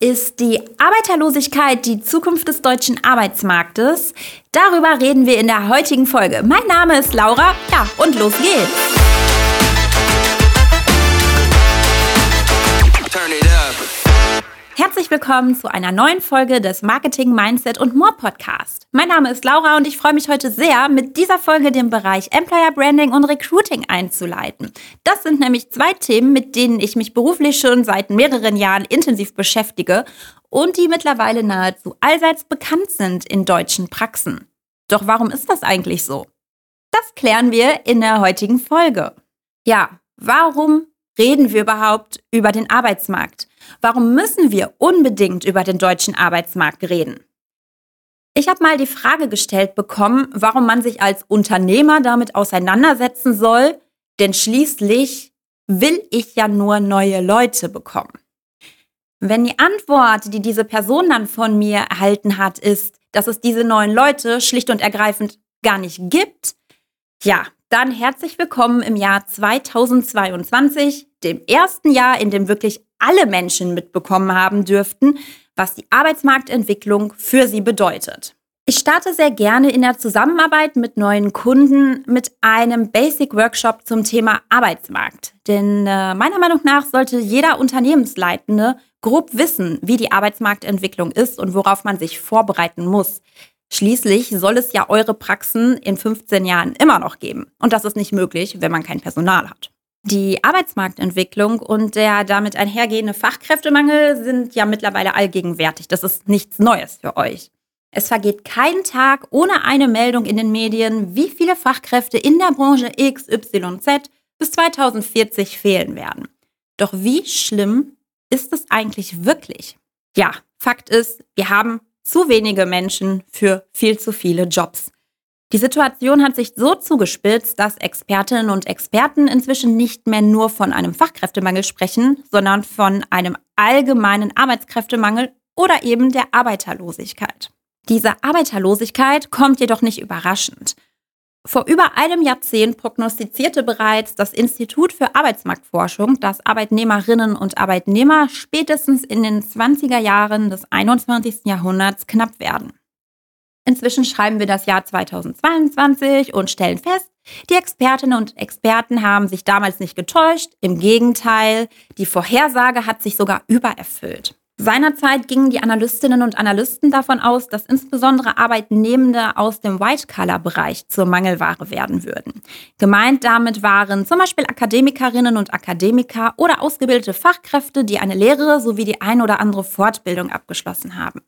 Ist die Arbeiterlosigkeit die Zukunft des deutschen Arbeitsmarktes? Darüber reden wir in der heutigen Folge. Mein Name ist Laura, ja, und los geht's. Herzlich willkommen zu einer neuen Folge des Marketing, Mindset und More Podcast. Mein Name ist Laura und ich freue mich heute sehr, mit dieser Folge den Bereich Employer Branding und Recruiting einzuleiten. Das sind nämlich zwei Themen, mit denen ich mich beruflich schon seit mehreren Jahren intensiv beschäftige und die mittlerweile nahezu allseits bekannt sind in deutschen Praxen. Doch warum ist das eigentlich so? Das klären wir in der heutigen Folge. Ja, warum reden wir überhaupt über den Arbeitsmarkt? Warum müssen wir unbedingt über den deutschen Arbeitsmarkt reden? Ich habe mal die Frage gestellt bekommen, warum man sich als Unternehmer damit auseinandersetzen soll, denn schließlich will ich ja nur neue Leute bekommen. Wenn die Antwort, die diese Person dann von mir erhalten hat, ist, dass es diese neuen Leute schlicht und ergreifend gar nicht gibt, ja, dann herzlich willkommen im Jahr 2022, dem ersten Jahr, in dem wirklich alle Menschen mitbekommen haben dürften, was die Arbeitsmarktentwicklung für sie bedeutet. Ich starte sehr gerne in der Zusammenarbeit mit neuen Kunden mit einem Basic Workshop zum Thema Arbeitsmarkt. Denn äh, meiner Meinung nach sollte jeder Unternehmensleitende grob wissen, wie die Arbeitsmarktentwicklung ist und worauf man sich vorbereiten muss. Schließlich soll es ja eure Praxen in 15 Jahren immer noch geben. Und das ist nicht möglich, wenn man kein Personal hat. Die Arbeitsmarktentwicklung und der damit einhergehende Fachkräftemangel sind ja mittlerweile allgegenwärtig. Das ist nichts Neues für euch. Es vergeht kein Tag ohne eine Meldung in den Medien, wie viele Fachkräfte in der Branche XYZ bis 2040 fehlen werden. Doch wie schlimm ist es eigentlich wirklich? Ja, Fakt ist, wir haben zu wenige Menschen für viel zu viele Jobs. Die Situation hat sich so zugespitzt, dass Expertinnen und Experten inzwischen nicht mehr nur von einem Fachkräftemangel sprechen, sondern von einem allgemeinen Arbeitskräftemangel oder eben der Arbeiterlosigkeit. Diese Arbeiterlosigkeit kommt jedoch nicht überraschend. Vor über einem Jahrzehnt prognostizierte bereits das Institut für Arbeitsmarktforschung, dass Arbeitnehmerinnen und Arbeitnehmer spätestens in den 20er Jahren des 21. Jahrhunderts knapp werden. Inzwischen schreiben wir das Jahr 2022 und stellen fest, die Expertinnen und Experten haben sich damals nicht getäuscht. Im Gegenteil, die Vorhersage hat sich sogar übererfüllt. Seinerzeit gingen die Analystinnen und Analysten davon aus, dass insbesondere Arbeitnehmende aus dem White-Collar-Bereich zur Mangelware werden würden. Gemeint damit waren zum Beispiel Akademikerinnen und Akademiker oder ausgebildete Fachkräfte, die eine Lehre sowie die ein oder andere Fortbildung abgeschlossen haben.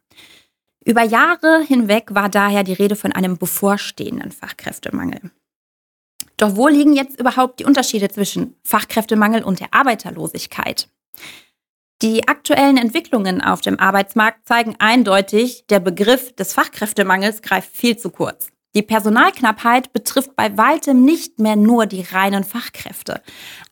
Über Jahre hinweg war daher die Rede von einem bevorstehenden Fachkräftemangel. Doch wo liegen jetzt überhaupt die Unterschiede zwischen Fachkräftemangel und der Arbeiterlosigkeit? Die aktuellen Entwicklungen auf dem Arbeitsmarkt zeigen eindeutig, der Begriff des Fachkräftemangels greift viel zu kurz. Die Personalknappheit betrifft bei weitem nicht mehr nur die reinen Fachkräfte.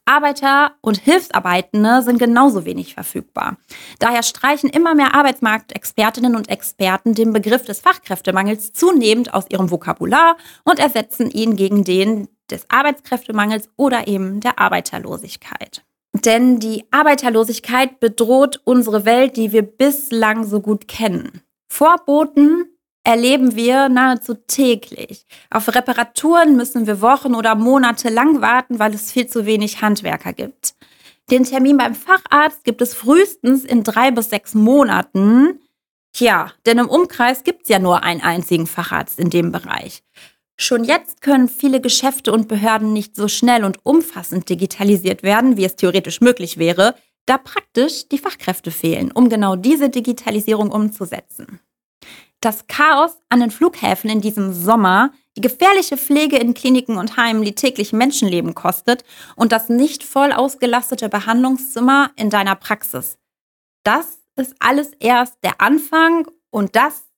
Arbeiter und Hilfsarbeitende sind genauso wenig verfügbar. Daher streichen immer mehr Arbeitsmarktexpertinnen und Experten den Begriff des Fachkräftemangels zunehmend aus ihrem Vokabular und ersetzen ihn gegen den des Arbeitskräftemangels oder eben der Arbeiterlosigkeit. Denn die Arbeiterlosigkeit bedroht unsere Welt, die wir bislang so gut kennen. Vorboten erleben wir nahezu täglich. Auf Reparaturen müssen wir Wochen oder Monate lang warten, weil es viel zu wenig Handwerker gibt. Den Termin beim Facharzt gibt es frühestens in drei bis sechs Monaten. Tja, denn im Umkreis gibt es ja nur einen einzigen Facharzt in dem Bereich. Schon jetzt können viele Geschäfte und Behörden nicht so schnell und umfassend digitalisiert werden, wie es theoretisch möglich wäre, da praktisch die Fachkräfte fehlen, um genau diese Digitalisierung umzusetzen. Das Chaos an den Flughäfen in diesem Sommer, die gefährliche Pflege in Kliniken und Heimen, die täglich Menschenleben kostet und das nicht voll ausgelastete Behandlungszimmer in deiner Praxis. Das ist alles erst der Anfang und das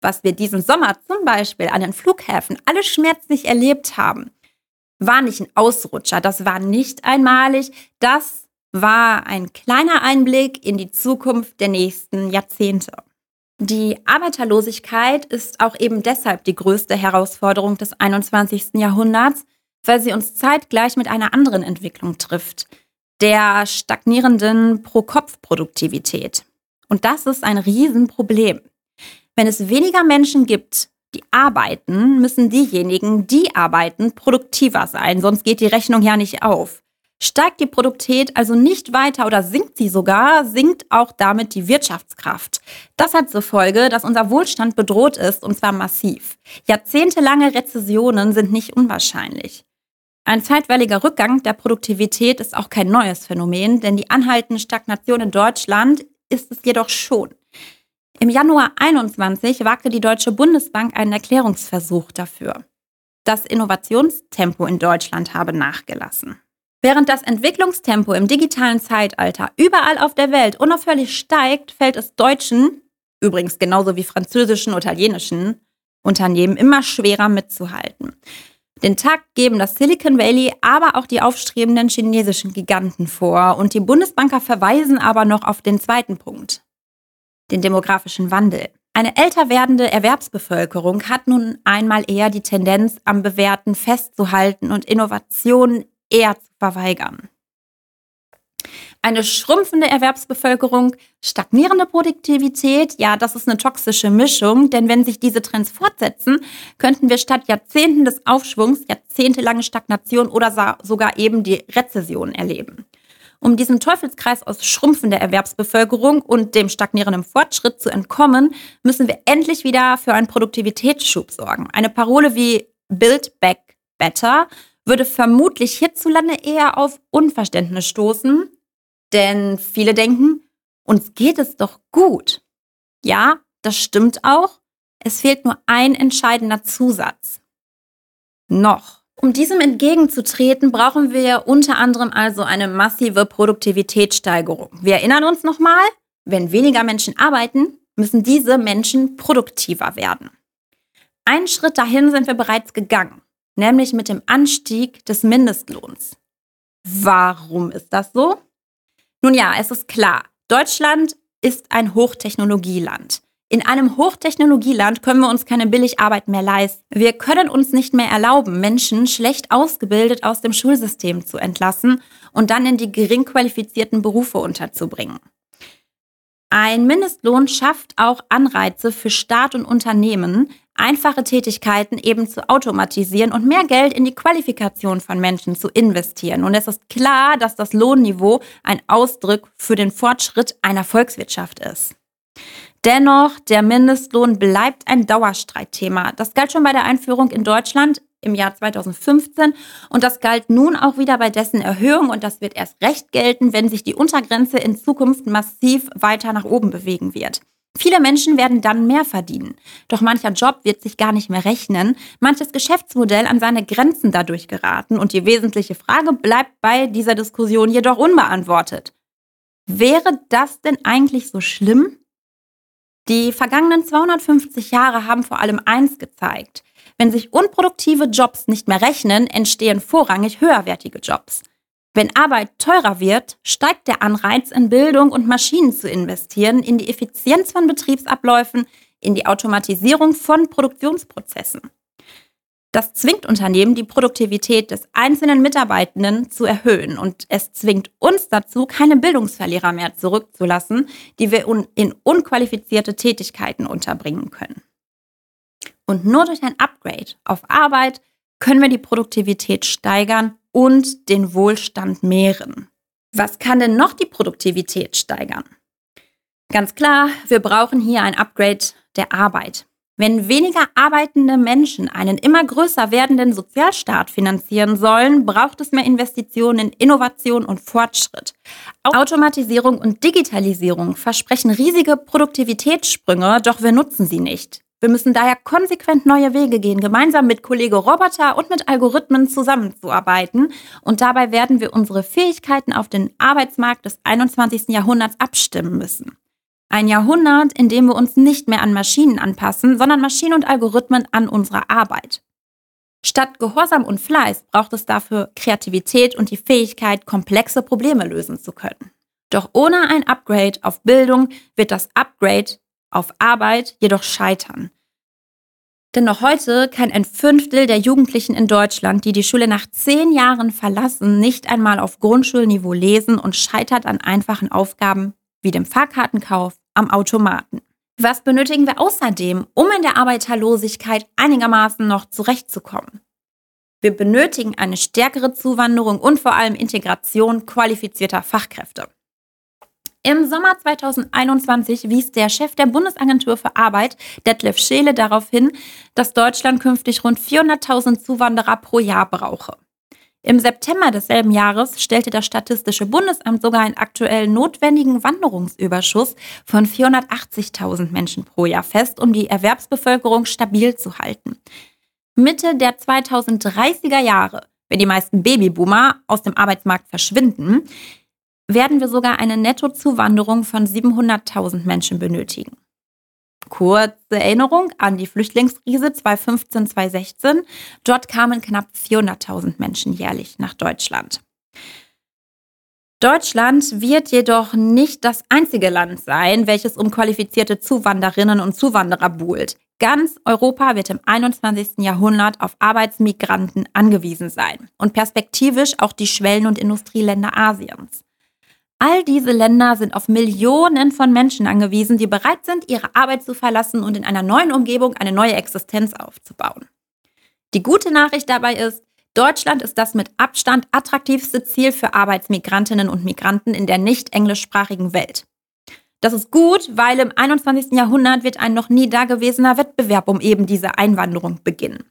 was wir diesen Sommer zum Beispiel an den Flughäfen alle schmerzlich erlebt haben, war nicht ein Ausrutscher, das war nicht einmalig, das war ein kleiner Einblick in die Zukunft der nächsten Jahrzehnte. Die Arbeiterlosigkeit ist auch eben deshalb die größte Herausforderung des 21. Jahrhunderts, weil sie uns zeitgleich mit einer anderen Entwicklung trifft, der stagnierenden Pro-Kopf-Produktivität. Und das ist ein Riesenproblem. Wenn es weniger Menschen gibt, die arbeiten, müssen diejenigen, die arbeiten, produktiver sein, sonst geht die Rechnung ja nicht auf. Steigt die Produktivität also nicht weiter oder sinkt sie sogar, sinkt auch damit die Wirtschaftskraft. Das hat zur Folge, dass unser Wohlstand bedroht ist und zwar massiv. Jahrzehntelange Rezessionen sind nicht unwahrscheinlich. Ein zeitweiliger Rückgang der Produktivität ist auch kein neues Phänomen, denn die anhaltende Stagnation in Deutschland ist es jedoch schon. Im Januar 21 wagte die Deutsche Bundesbank einen Erklärungsversuch dafür. Das Innovationstempo in Deutschland habe nachgelassen. Während das Entwicklungstempo im digitalen Zeitalter überall auf der Welt unaufhörlich steigt, fällt es deutschen, übrigens genauso wie französischen italienischen Unternehmen immer schwerer mitzuhalten. Den Takt geben das Silicon Valley, aber auch die aufstrebenden chinesischen Giganten vor. Und die Bundesbanker verweisen aber noch auf den zweiten Punkt, den demografischen Wandel. Eine älter werdende Erwerbsbevölkerung hat nun einmal eher die Tendenz, am Bewährten festzuhalten und Innovationen eher zu verweigern. Eine schrumpfende Erwerbsbevölkerung, stagnierende Produktivität, ja, das ist eine toxische Mischung, denn wenn sich diese Trends fortsetzen, könnten wir statt Jahrzehnten des Aufschwungs jahrzehntelange Stagnation oder sogar eben die Rezession erleben. Um diesem Teufelskreis aus schrumpfender Erwerbsbevölkerung und dem stagnierenden Fortschritt zu entkommen, müssen wir endlich wieder für einen Produktivitätsschub sorgen. Eine Parole wie Build Back Better würde vermutlich hierzulande eher auf Unverständnis stoßen, denn viele denken, uns geht es doch gut. Ja, das stimmt auch. Es fehlt nur ein entscheidender Zusatz. Noch. Um diesem entgegenzutreten, brauchen wir unter anderem also eine massive Produktivitätssteigerung. Wir erinnern uns nochmal, wenn weniger Menschen arbeiten, müssen diese Menschen produktiver werden. Einen Schritt dahin sind wir bereits gegangen nämlich mit dem Anstieg des Mindestlohns. Warum ist das so? Nun ja, es ist klar, Deutschland ist ein Hochtechnologieland. In einem Hochtechnologieland können wir uns keine Billigarbeit mehr leisten. Wir können uns nicht mehr erlauben, Menschen schlecht ausgebildet aus dem Schulsystem zu entlassen und dann in die gering qualifizierten Berufe unterzubringen. Ein Mindestlohn schafft auch Anreize für Staat und Unternehmen, einfache Tätigkeiten eben zu automatisieren und mehr Geld in die Qualifikation von Menschen zu investieren. Und es ist klar, dass das Lohnniveau ein Ausdruck für den Fortschritt einer Volkswirtschaft ist. Dennoch, der Mindestlohn bleibt ein Dauerstreitthema. Das galt schon bei der Einführung in Deutschland im Jahr 2015 und das galt nun auch wieder bei dessen Erhöhung und das wird erst recht gelten, wenn sich die Untergrenze in Zukunft massiv weiter nach oben bewegen wird. Viele Menschen werden dann mehr verdienen. Doch mancher Job wird sich gar nicht mehr rechnen, manches Geschäftsmodell an seine Grenzen dadurch geraten und die wesentliche Frage bleibt bei dieser Diskussion jedoch unbeantwortet. Wäre das denn eigentlich so schlimm? Die vergangenen 250 Jahre haben vor allem eins gezeigt. Wenn sich unproduktive Jobs nicht mehr rechnen, entstehen vorrangig höherwertige Jobs. Wenn Arbeit teurer wird, steigt der Anreiz, in Bildung und Maschinen zu investieren, in die Effizienz von Betriebsabläufen, in die Automatisierung von Produktionsprozessen. Das zwingt Unternehmen, die Produktivität des einzelnen Mitarbeitenden zu erhöhen. Und es zwingt uns dazu, keine Bildungsverlierer mehr zurückzulassen, die wir in unqualifizierte Tätigkeiten unterbringen können. Und nur durch ein Upgrade auf Arbeit können wir die Produktivität steigern und den Wohlstand mehren. Was kann denn noch die Produktivität steigern? Ganz klar, wir brauchen hier ein Upgrade der Arbeit. Wenn weniger arbeitende Menschen einen immer größer werdenden Sozialstaat finanzieren sollen, braucht es mehr Investitionen in Innovation und Fortschritt. Automatisierung und Digitalisierung versprechen riesige Produktivitätssprünge, doch wir nutzen sie nicht. Wir müssen daher konsequent neue Wege gehen, gemeinsam mit Kollege Roboter und mit Algorithmen zusammenzuarbeiten. Und dabei werden wir unsere Fähigkeiten auf den Arbeitsmarkt des 21. Jahrhunderts abstimmen müssen. Ein Jahrhundert, in dem wir uns nicht mehr an Maschinen anpassen, sondern Maschinen und Algorithmen an unsere Arbeit. Statt Gehorsam und Fleiß braucht es dafür Kreativität und die Fähigkeit, komplexe Probleme lösen zu können. Doch ohne ein Upgrade auf Bildung wird das Upgrade auf Arbeit jedoch scheitern. Denn noch heute kann ein Fünftel der Jugendlichen in Deutschland, die die Schule nach zehn Jahren verlassen, nicht einmal auf Grundschulniveau lesen und scheitert an einfachen Aufgaben wie dem Fahrkartenkauf, am Automaten. Was benötigen wir außerdem, um in der Arbeiterlosigkeit einigermaßen noch zurechtzukommen? Wir benötigen eine stärkere Zuwanderung und vor allem Integration qualifizierter Fachkräfte. Im Sommer 2021 wies der Chef der Bundesagentur für Arbeit, Detlef Scheele, darauf hin, dass Deutschland künftig rund 400.000 Zuwanderer pro Jahr brauche. Im September desselben Jahres stellte das Statistische Bundesamt sogar einen aktuell notwendigen Wanderungsüberschuss von 480.000 Menschen pro Jahr fest, um die Erwerbsbevölkerung stabil zu halten. Mitte der 2030er Jahre, wenn die meisten Babyboomer aus dem Arbeitsmarkt verschwinden, werden wir sogar eine Nettozuwanderung von 700.000 Menschen benötigen. Kurze Erinnerung an die Flüchtlingskrise 2015-2016. Dort kamen knapp 400.000 Menschen jährlich nach Deutschland. Deutschland wird jedoch nicht das einzige Land sein, welches um qualifizierte Zuwanderinnen und Zuwanderer buhlt. Ganz Europa wird im 21. Jahrhundert auf Arbeitsmigranten angewiesen sein und perspektivisch auch die Schwellen- und Industrieländer Asiens. All diese Länder sind auf Millionen von Menschen angewiesen, die bereit sind, ihre Arbeit zu verlassen und in einer neuen Umgebung eine neue Existenz aufzubauen. Die gute Nachricht dabei ist, Deutschland ist das mit Abstand attraktivste Ziel für Arbeitsmigrantinnen und Migranten in der nicht englischsprachigen Welt. Das ist gut, weil im 21. Jahrhundert wird ein noch nie dagewesener Wettbewerb um eben diese Einwanderung beginnen.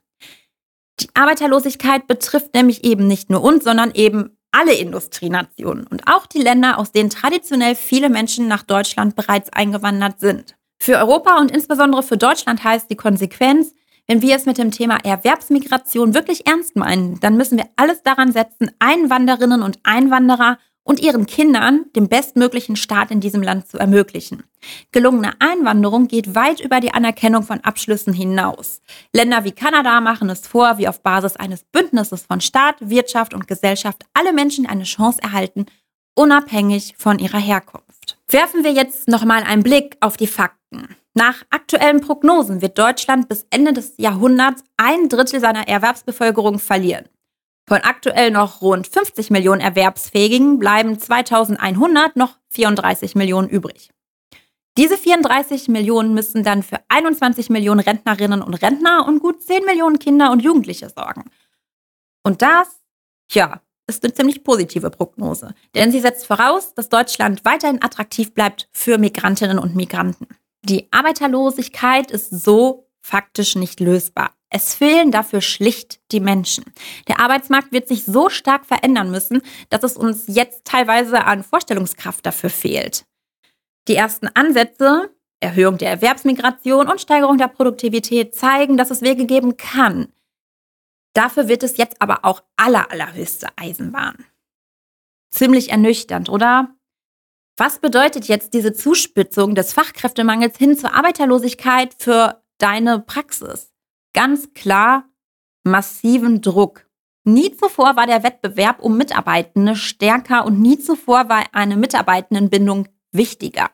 Die Arbeiterlosigkeit betrifft nämlich eben nicht nur uns, sondern eben alle Industrienationen und auch die Länder, aus denen traditionell viele Menschen nach Deutschland bereits eingewandert sind. Für Europa und insbesondere für Deutschland heißt die Konsequenz, wenn wir es mit dem Thema Erwerbsmigration wirklich ernst meinen, dann müssen wir alles daran setzen, Einwanderinnen und Einwanderer und ihren Kindern den bestmöglichen Start in diesem Land zu ermöglichen. Gelungene Einwanderung geht weit über die Anerkennung von Abschlüssen hinaus. Länder wie Kanada machen es vor, wie auf Basis eines Bündnisses von Staat, Wirtschaft und Gesellschaft alle Menschen eine Chance erhalten, unabhängig von ihrer Herkunft. Werfen wir jetzt nochmal einen Blick auf die Fakten. Nach aktuellen Prognosen wird Deutschland bis Ende des Jahrhunderts ein Drittel seiner Erwerbsbevölkerung verlieren. Von aktuell noch rund 50 Millionen Erwerbsfähigen bleiben 2100 noch 34 Millionen übrig. Diese 34 Millionen müssen dann für 21 Millionen Rentnerinnen und Rentner und gut 10 Millionen Kinder und Jugendliche sorgen. Und das, ja, ist eine ziemlich positive Prognose, denn sie setzt voraus, dass Deutschland weiterhin attraktiv bleibt für Migrantinnen und Migranten. Die Arbeiterlosigkeit ist so faktisch nicht lösbar. Es fehlen dafür schlicht die Menschen. Der Arbeitsmarkt wird sich so stark verändern müssen, dass es uns jetzt teilweise an Vorstellungskraft dafür fehlt. Die ersten Ansätze, Erhöhung der Erwerbsmigration und Steigerung der Produktivität zeigen, dass es Wege geben kann. Dafür wird es jetzt aber auch aller, allerhöchste Eisenbahn. Ziemlich ernüchternd, oder? Was bedeutet jetzt diese Zuspitzung des Fachkräftemangels hin zur Arbeiterlosigkeit für deine Praxis? ganz klar massiven Druck. Nie zuvor war der Wettbewerb um Mitarbeitende stärker und nie zuvor war eine Mitarbeitendenbindung wichtiger.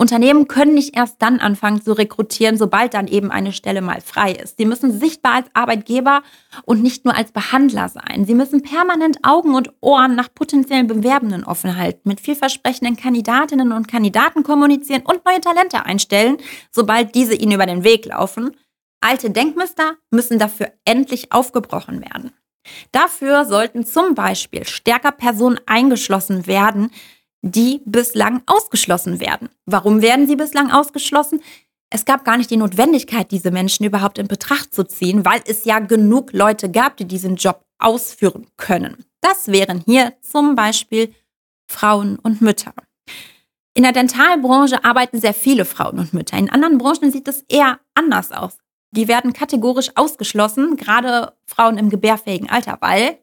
Unternehmen können nicht erst dann anfangen zu rekrutieren, sobald dann eben eine Stelle mal frei ist. Sie müssen sichtbar als Arbeitgeber und nicht nur als Behandler sein. Sie müssen permanent Augen und Ohren nach potenziellen Bewerbenden offen halten, mit vielversprechenden Kandidatinnen und Kandidaten kommunizieren und neue Talente einstellen, sobald diese ihnen über den Weg laufen Alte Denkmuster müssen dafür endlich aufgebrochen werden. Dafür sollten zum Beispiel stärker Personen eingeschlossen werden, die bislang ausgeschlossen werden. Warum werden sie bislang ausgeschlossen? Es gab gar nicht die Notwendigkeit, diese Menschen überhaupt in Betracht zu ziehen, weil es ja genug Leute gab, die diesen Job ausführen können. Das wären hier zum Beispiel Frauen und Mütter. In der Dentalbranche arbeiten sehr viele Frauen und Mütter. In anderen Branchen sieht es eher anders aus die werden kategorisch ausgeschlossen, gerade Frauen im gebärfähigen Alter, weil,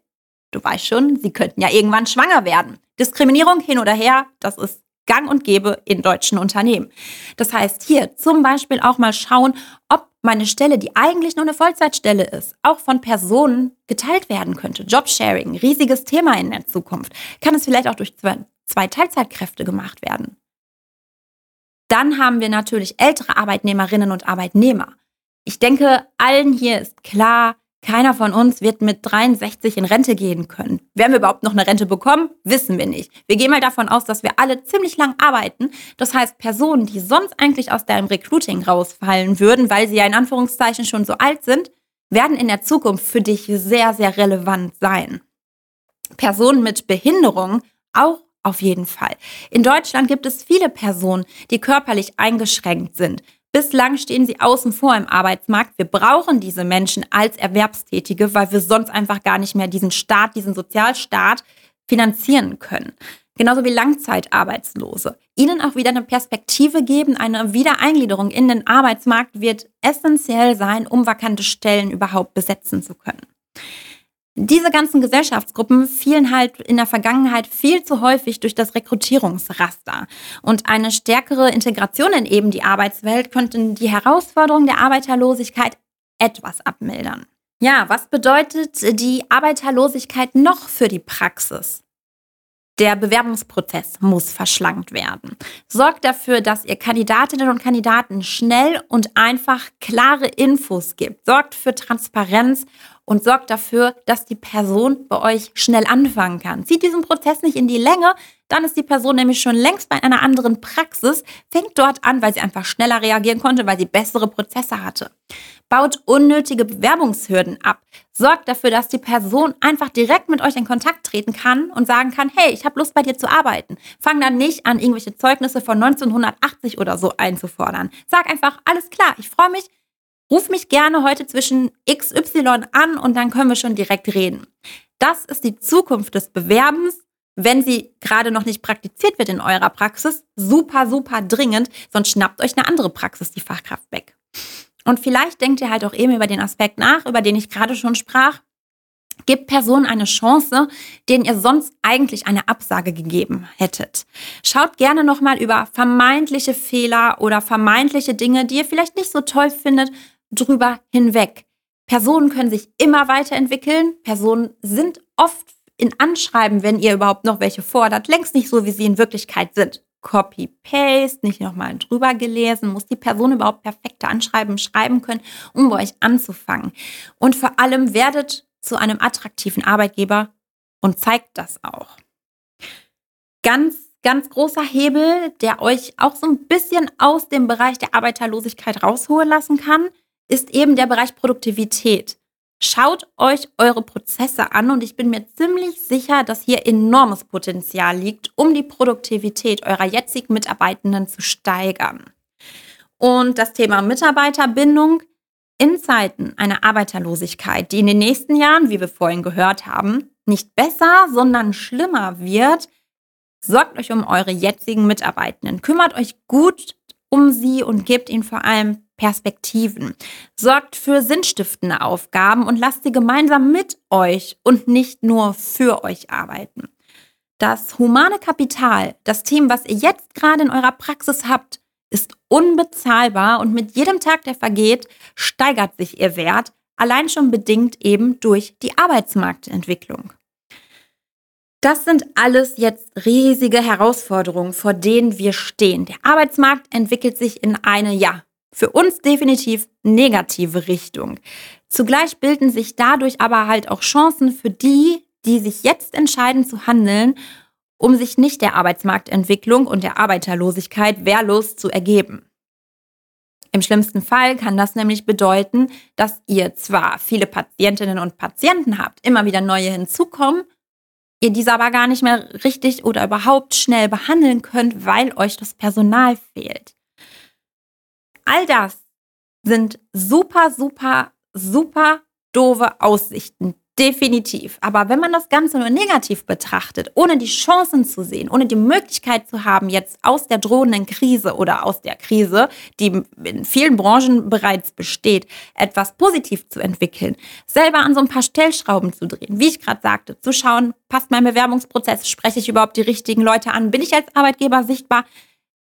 du weißt schon, sie könnten ja irgendwann schwanger werden. Diskriminierung hin oder her, das ist gang und gäbe in deutschen Unternehmen. Das heißt, hier zum Beispiel auch mal schauen, ob meine Stelle, die eigentlich nur eine Vollzeitstelle ist, auch von Personen geteilt werden könnte. Jobsharing, riesiges Thema in der Zukunft. Kann es vielleicht auch durch zwei, zwei Teilzeitkräfte gemacht werden? Dann haben wir natürlich ältere Arbeitnehmerinnen und Arbeitnehmer. Ich denke, allen hier ist klar, Keiner von uns wird mit 63 in Rente gehen können. Werden wir überhaupt noch eine Rente bekommen? Wissen wir nicht. Wir gehen mal davon aus, dass wir alle ziemlich lang arbeiten. Das heißt, Personen, die sonst eigentlich aus deinem Recruiting rausfallen würden, weil sie ja in Anführungszeichen schon so alt sind, werden in der Zukunft für dich sehr, sehr relevant sein. Personen mit Behinderung auch auf jeden Fall. In Deutschland gibt es viele Personen, die körperlich eingeschränkt sind. Bislang stehen sie außen vor im Arbeitsmarkt. Wir brauchen diese Menschen als Erwerbstätige, weil wir sonst einfach gar nicht mehr diesen Staat, diesen Sozialstaat finanzieren können. Genauso wie Langzeitarbeitslose. Ihnen auch wieder eine Perspektive geben, eine Wiedereingliederung in den Arbeitsmarkt wird essentiell sein, um vakante Stellen überhaupt besetzen zu können. Diese ganzen Gesellschaftsgruppen fielen halt in der Vergangenheit viel zu häufig durch das Rekrutierungsraster. Und eine stärkere Integration in eben die Arbeitswelt könnten die Herausforderungen der Arbeiterlosigkeit etwas abmildern. Ja, was bedeutet die Arbeiterlosigkeit noch für die Praxis? Der Bewerbungsprozess muss verschlankt werden. Sorgt dafür, dass ihr Kandidatinnen und Kandidaten schnell und einfach klare Infos gibt. Sorgt für Transparenz und sorgt dafür, dass die Person bei euch schnell anfangen kann. Zieht diesen Prozess nicht in die Länge, dann ist die Person nämlich schon längst bei einer anderen Praxis, fängt dort an, weil sie einfach schneller reagieren konnte, weil sie bessere Prozesse hatte. Baut unnötige Bewerbungshürden ab. Sorgt dafür, dass die Person einfach direkt mit euch in Kontakt treten kann und sagen kann, hey, ich habe Lust bei dir zu arbeiten. Fang dann nicht an, irgendwelche Zeugnisse von 1980 oder so einzufordern. Sag einfach, alles klar, ich freue mich, Ruf mich gerne heute zwischen XY an und dann können wir schon direkt reden. Das ist die Zukunft des Bewerbens. Wenn sie gerade noch nicht praktiziert wird in eurer Praxis, super, super dringend, sonst schnappt euch eine andere Praxis die Fachkraft weg. Und vielleicht denkt ihr halt auch eben über den Aspekt nach, über den ich gerade schon sprach. Gebt Personen eine Chance, denen ihr sonst eigentlich eine Absage gegeben hättet. Schaut gerne nochmal über vermeintliche Fehler oder vermeintliche Dinge, die ihr vielleicht nicht so toll findet, drüber hinweg. Personen können sich immer weiterentwickeln. Personen sind oft in Anschreiben, wenn ihr überhaupt noch welche fordert, längst nicht so, wie sie in Wirklichkeit sind. Copy-Paste, nicht nochmal drüber gelesen, muss die Person überhaupt perfekte Anschreiben schreiben können, um bei euch anzufangen. Und vor allem werdet zu einem attraktiven Arbeitgeber und zeigt das auch. Ganz, ganz großer Hebel, der euch auch so ein bisschen aus dem Bereich der Arbeiterlosigkeit rausholen lassen kann, ist eben der Bereich Produktivität. Schaut euch eure Prozesse an und ich bin mir ziemlich sicher, dass hier enormes Potenzial liegt, um die Produktivität eurer jetzigen Mitarbeitenden zu steigern. Und das Thema Mitarbeiterbindung in Zeiten einer Arbeiterlosigkeit, die in den nächsten Jahren, wie wir vorhin gehört haben, nicht besser, sondern schlimmer wird, sorgt euch um eure jetzigen Mitarbeitenden, kümmert euch gut um sie und gebt ihnen vor allem Perspektiven. Sorgt für sinnstiftende Aufgaben und lasst sie gemeinsam mit euch und nicht nur für euch arbeiten. Das humane Kapital, das Team, was ihr jetzt gerade in eurer Praxis habt, ist unbezahlbar und mit jedem Tag, der vergeht, steigert sich ihr Wert, allein schon bedingt eben durch die Arbeitsmarktentwicklung. Das sind alles jetzt riesige Herausforderungen, vor denen wir stehen. Der Arbeitsmarkt entwickelt sich in eine, ja, für uns definitiv negative Richtung. Zugleich bilden sich dadurch aber halt auch Chancen für die, die sich jetzt entscheiden zu handeln, um sich nicht der Arbeitsmarktentwicklung und der Arbeiterlosigkeit wehrlos zu ergeben. Im schlimmsten Fall kann das nämlich bedeuten, dass ihr zwar viele Patientinnen und Patienten habt, immer wieder neue hinzukommen, ihr diese aber gar nicht mehr richtig oder überhaupt schnell behandeln könnt, weil euch das Personal fehlt. All das sind super, super, super doofe Aussichten. Definitiv. Aber wenn man das Ganze nur negativ betrachtet, ohne die Chancen zu sehen, ohne die Möglichkeit zu haben, jetzt aus der drohenden Krise oder aus der Krise, die in vielen Branchen bereits besteht, etwas positiv zu entwickeln, selber an so ein paar Stellschrauben zu drehen, wie ich gerade sagte, zu schauen, passt mein Bewerbungsprozess, spreche ich überhaupt die richtigen Leute an, bin ich als Arbeitgeber sichtbar,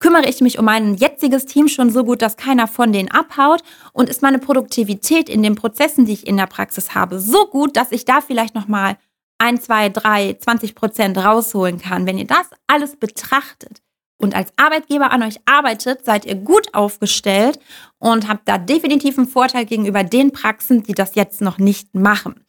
kümmere ich mich um mein jetziges Team schon so gut, dass keiner von denen abhaut und ist meine Produktivität in den Prozessen, die ich in der Praxis habe, so gut, dass ich da vielleicht noch mal ein, zwei, drei, 20 Prozent rausholen kann. Wenn ihr das alles betrachtet und als Arbeitgeber an euch arbeitet, seid ihr gut aufgestellt und habt da definitiv einen Vorteil gegenüber den Praxen, die das jetzt noch nicht machen.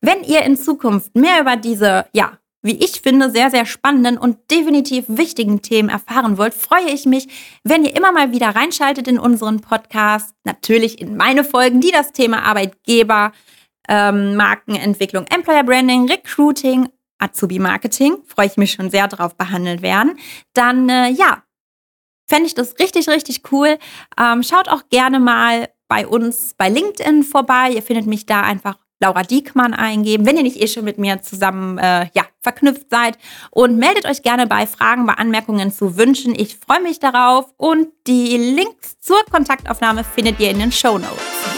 Wenn ihr in Zukunft mehr über diese, ja, wie ich finde, sehr, sehr spannenden und definitiv wichtigen Themen erfahren wollt, freue ich mich, wenn ihr immer mal wieder reinschaltet in unseren Podcast, natürlich in meine Folgen, die das Thema Arbeitgeber, ähm, Markenentwicklung, Employer Branding, Recruiting, Azubi Marketing, freue ich mich schon sehr drauf behandelt werden, dann äh, ja, fände ich das richtig, richtig cool. Ähm, schaut auch gerne mal bei uns bei LinkedIn vorbei. Ihr findet mich da einfach Laura Diekmann eingeben, wenn ihr nicht eh schon mit mir zusammen äh, ja, verknüpft seid. Und meldet euch gerne bei Fragen, bei Anmerkungen zu Wünschen. Ich freue mich darauf und die Links zur Kontaktaufnahme findet ihr in den Show Notes.